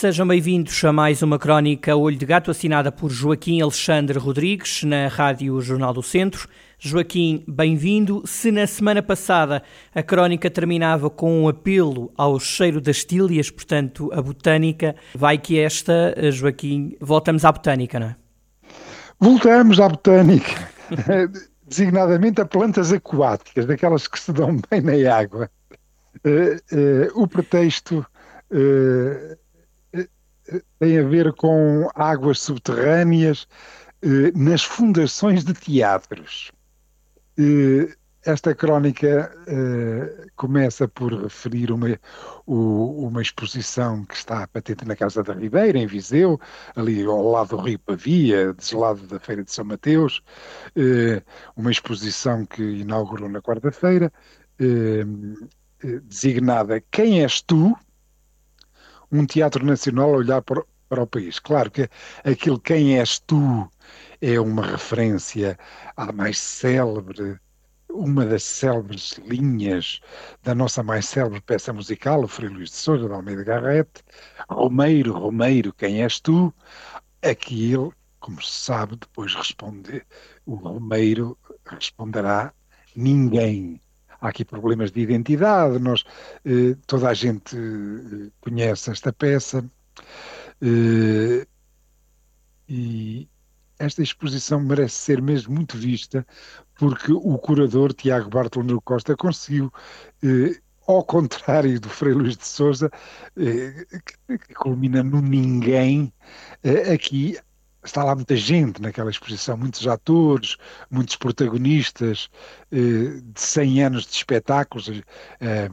Sejam bem-vindos a mais uma crónica Olho de Gato assinada por Joaquim Alexandre Rodrigues na Rádio Jornal do Centro. Joaquim, bem-vindo. Se na semana passada a crónica terminava com um apelo ao cheiro das tílias, portanto a botânica, vai que esta, Joaquim, voltamos à botânica, não é? Voltamos à botânica, designadamente a plantas aquáticas, daquelas que se dão bem na água. Uh, uh, o pretexto uh, tem a ver com águas subterrâneas eh, nas fundações de teatros. Eh, esta crónica eh, começa por referir uma, o, uma exposição que está patente na Casa da Ribeira, em Viseu, ali ao lado do Rio Pavia, deslado da Feira de São Mateus, eh, uma exposição que inaugurou na quarta-feira, eh, eh, designada Quem és tu? Um teatro nacional a olhar para, para o país. Claro que aquilo Quem és tu é uma referência à mais célebre, uma das célebres linhas da nossa mais célebre peça musical, o Frei Luís de Souza, de Almeida Garrett, Romeiro, Romeiro, quem és tu? Aqui ele, como se sabe, depois responde, o Romeiro responderá ninguém há aqui problemas de identidade, nós, eh, toda a gente eh, conhece esta peça eh, e esta exposição merece ser mesmo muito vista porque o curador Tiago Bartolomeu Costa conseguiu ao contrário do Frei Luís de Souza, que culmina no ninguém, aqui está lá muita gente naquela exposição, muitos atores, muitos protagonistas eh, de 100 anos de espetáculos. Eh,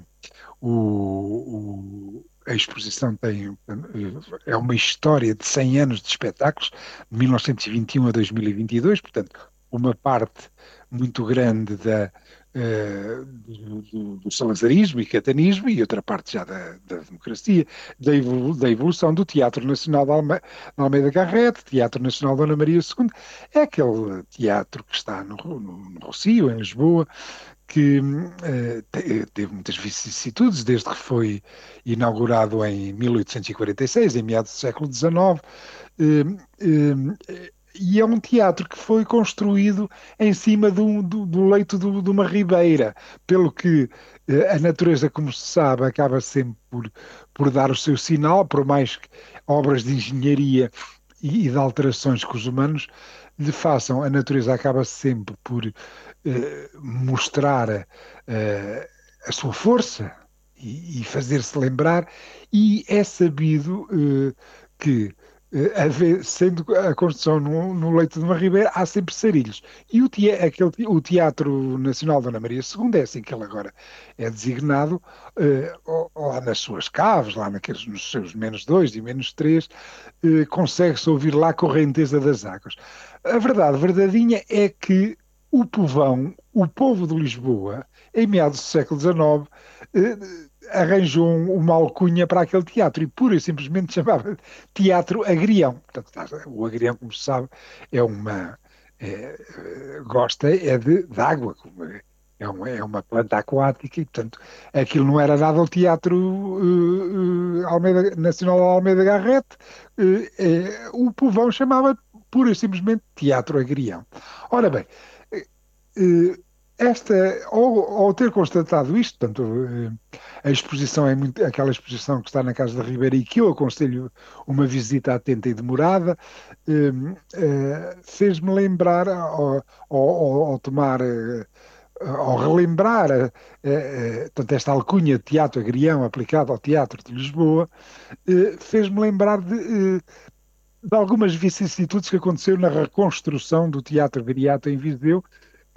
o, o, a exposição tem eh, é uma história de 100 anos de espetáculos, de 1921 a 2022, portanto, uma parte muito grande da, uh, do, salazarismo e catanismo e outra parte já da, da democracia, da, evolu da, evolução do Teatro Nacional de Alme Almeida Garrett, Teatro Nacional Dona Maria II, é aquele teatro que está no, no, no Rocio, em Lisboa, que uh, teve muitas vicissitudes, desde que foi inaugurado em 1846, em meados do século XIX, uh, uh, e é um teatro que foi construído em cima do, do, do leito do, de uma ribeira, pelo que eh, a natureza, como se sabe, acaba sempre por, por dar o seu sinal, por mais que obras de engenharia e, e de alterações que os humanos lhe façam, a natureza acaba sempre por eh, mostrar eh, a sua força e, e fazer-se lembrar, e é sabido eh, que haver, sendo a construção no, no, leito de uma ribeira, há sempre sarilhos. E o, te, aquele, o Teatro Nacional Dona Maria II, é assim que ele agora é designado, uh, lá nas suas caves, lá naqueles, nos seus menos dois e menos três, uh, consegue-se ouvir lá a correnteza das águas. A verdade verdadeinha é que o povão, o povo de Lisboa, em meados do século XIX, uh, arranjou uma alcunha para aquele teatro e pura e simplesmente chamava Teatro Agrião. Portanto, o agrião, como se sabe, é uma. É, gosta é de, de água, é uma, é uma planta aquática e, portanto, aquilo não era dado ao Teatro uh, uh, Almeida, Nacional Almeida Garrett, uh, o povão chamava pura e simplesmente Teatro Agrião. Ora bem, esta, ao, ao, ter constatado isto, portanto, eh, a exposição é muito, aquela exposição que está na Casa da Ribeira e que eu aconselho uma visita atenta e demorada, eh, eh, fez-me lembrar, ao, ao, ao tomar, ao relembrar portanto, esta alcunha de teatro agrião aplicada ao Teatro de Lisboa, fez-me lembrar de, de algumas vicissitudes que aconteceram na reconstrução do Teatro Viriato em Viseu,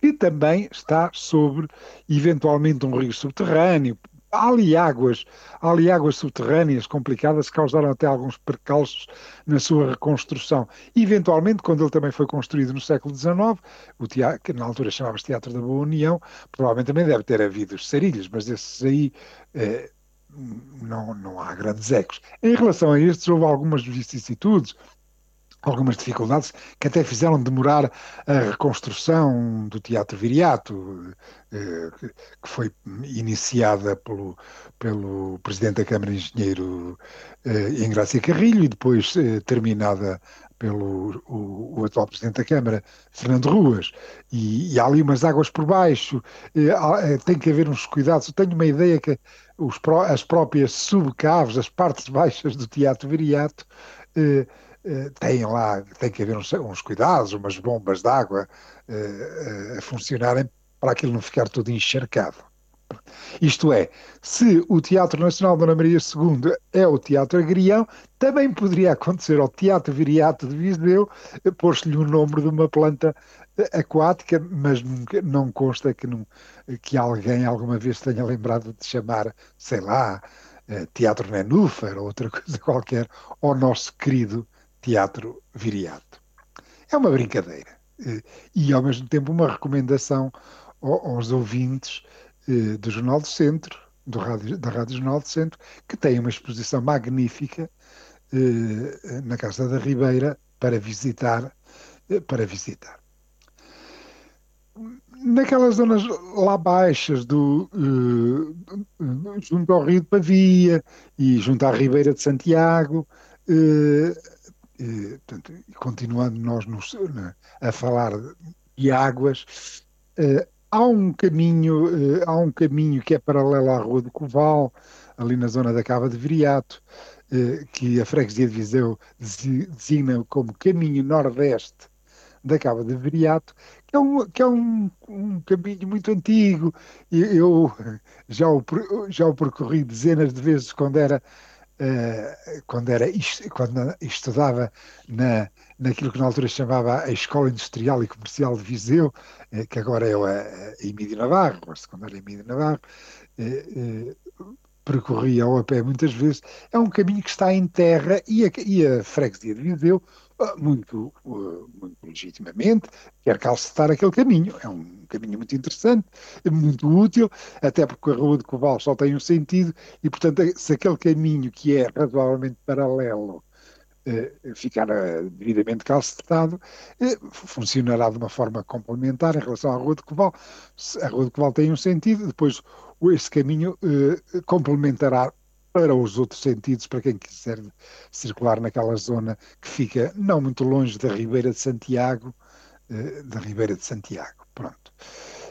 que também está sobre, eventualmente, um rio subterrâneo, há ali águas, há ali águas subterrâneas complicadas que causaram até alguns percalços na sua reconstrução. Eventualmente, quando ele também foi construído no século XIX, o teatro, que na altura chamava-se Teatro da Boa União, provavelmente também deve ter havido os sarilhos, mas esses aí eh, não, não há grandes ecos. Em relação a estes, houve algumas vicissitudes, algumas dificuldades que até fizeram demorar a reconstrução do Teatro Viriato, eh, que foi iniciada pelo, pelo Presidente da Câmara Engenheiro eh, Engrácia Carrilho e depois eh, terminada pelo o, o, atual Presidente da Câmara, Fernando Ruas, e, e, há ali umas águas por baixo, tem que haver uns cuidados. Eu tenho uma ideia que os, as próprias subcaves, as partes baixas do Teatro Viriato, eh, têm lá, tem que haver uns, uns cuidados, umas bombas de água uh, a funcionarem para aquilo não ficar tudo encharcado. Isto é, se o Teatro Nacional Dona Maria II é o Teatro Agrião, também poderia acontecer ao Teatro Viriato de Viseu pôr-se-lhe o nome de uma planta aquática, mas não consta que, que alguém alguma vez tenha lembrado de chamar, sei lá, Teatro Nenúfar ou outra coisa qualquer, ao nosso querido teatro viriato. É uma brincadeira eh, e, ao mesmo tempo, uma recomendação aos ouvintes eh, do Jornal do Centro, do Rádio, da Rádio Jornal do Centro, que tem uma exposição magnífica eh, na Casa da Ribeira para visitar. Para visitar. Naquelas zonas lá baixas, do, junto ao Rio de Pavia e junto à Ribeira de Santiago, e, portanto, continuando nós a falar de águas, eh, há um caminho, eh, há um caminho que é paralelo à Rua do Coval, ali na zona da Cava de Viriato, eh, que a freguesia de Viseu designa como caminho nordeste da Cava de Viriato, que é um, que é um, um caminho muito antigo. Eu já o, já o percorri dezenas de vezes quando era uh, quando, era, quando estudava na, naquilo que na altura chamava a Escola Industrial e Comercial de Viseu, uh, que agora é a, a Emílio Navarro, a secundária Emílio Navarro, percorria ao a pé muitas vezes, é um caminho que está em terra e a, e a freguesia de Viseu muito, muito legitimamente, quer calcetar aquele caminho. É um caminho muito interessante, muito útil, até porque a Rua de Coval só tem um sentido, e portanto, se aquele caminho que é razoavelmente paralelo eh, ficar devidamente calcetado, funcionará de uma forma complementar em relação à Rua de Coval. A Rua de Coval tem um sentido, depois esse caminho complementará para os outros sentidos, para quem quiser circular naquela zona que fica não muito longe da Ribeira de Santiago, eh, da Ribeira de Santiago. Pronto.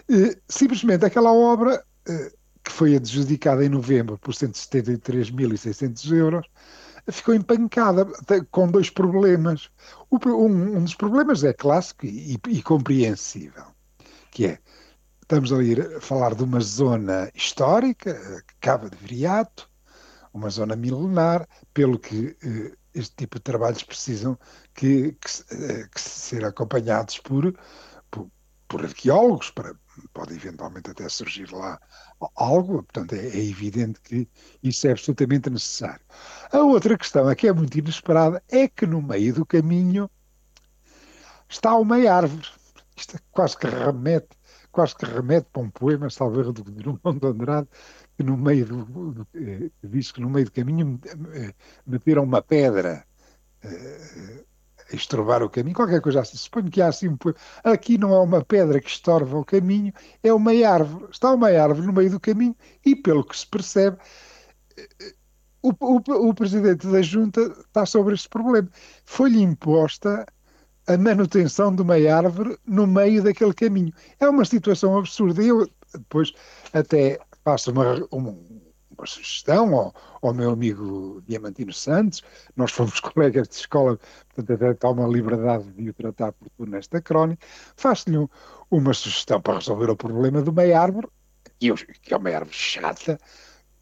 Eh, simplesmente aquela obra, eh, que foi adjudicada em novembro por 173.600 euros, ficou empancada com dois problemas. Um, dos problemas é clássico e, e compreensível, que é, estamos a a falar de uma zona histórica, Cava de Viriato, uma zona milenar, pelo que eh, este tipo de trabalhos precisam que, que, eh, que ser acompanhados por, por, por, arqueólogos, para, pode eventualmente até surgir lá algo, portanto é, é, evidente que isso é absolutamente necessário. A outra questão, que é muito inesperada, é que no meio do caminho está uma árvore. Isto é quase que remete, quase que remete para um poema, salvo do Drummond de Andrade, que no meio do, eh, diz que no meio do caminho eh, meteram uma pedra uh, a estrovar o caminho, qualquer coisa assim. Suponho que há assim um Aqui não é uma pedra que estorva o caminho, é uma árvore. Está uma árvore no meio do caminho e, pelo que se percebe, o, o, o presidente da junta está sobre este problema. Foi-lhe imposta a manutenção de uma árvore no meio daquele caminho. É uma situação absurda. Eu depois até faço uma, uma, uma sugestão ao, ao, meu amigo Diamantino Santos, nós fomos colegas de escola, portanto até está uma liberdade de o tratar por tu nesta crónica, faço-lhe uma sugestão para resolver o problema de uma árvore, que é uma árvore chata,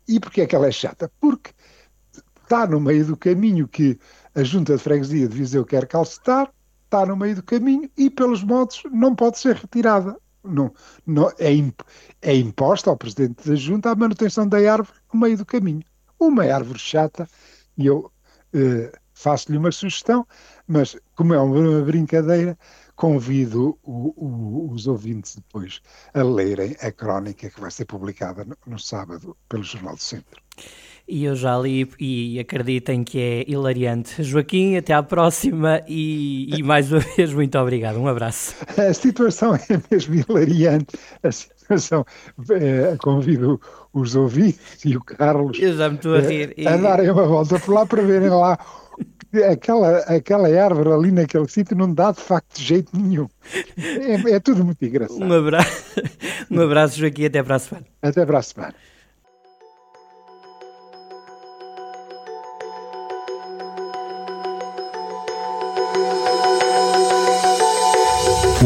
e porquê é que ela é chata? Porque está no meio do caminho que a Junta de Freguesia de Viseu quer calcetar, está no meio do caminho e, pelos modos, não pode ser retirada não, não é, imp, é imposta ao Presidente da Junta a manutenção da árvore no meio do caminho. Uma árvore chata, e eu eh, faço-lhe uma sugestão, mas como é uma brincadeira, convido o, o, os ouvintes depois a lerem a crónica que vai ser publicada no, no sábado pelo Jornal do Centro. E eu já li e acreditem que é hilariante. Joaquim, até à próxima e, e mais uma vez muito obrigado. Um abraço. A situação é mesmo hilariante. A situação, é, convido os ouvintes e o Carlos eu já me estou a, rir. a darem uma volta por lá para verem lá aquela, aquela árvore ali naquele sítio não dá de facto jeito nenhum. É, é tudo muito engraçado. Um abraço, um abraço, Joaquim, até para a semana. Até para a semana.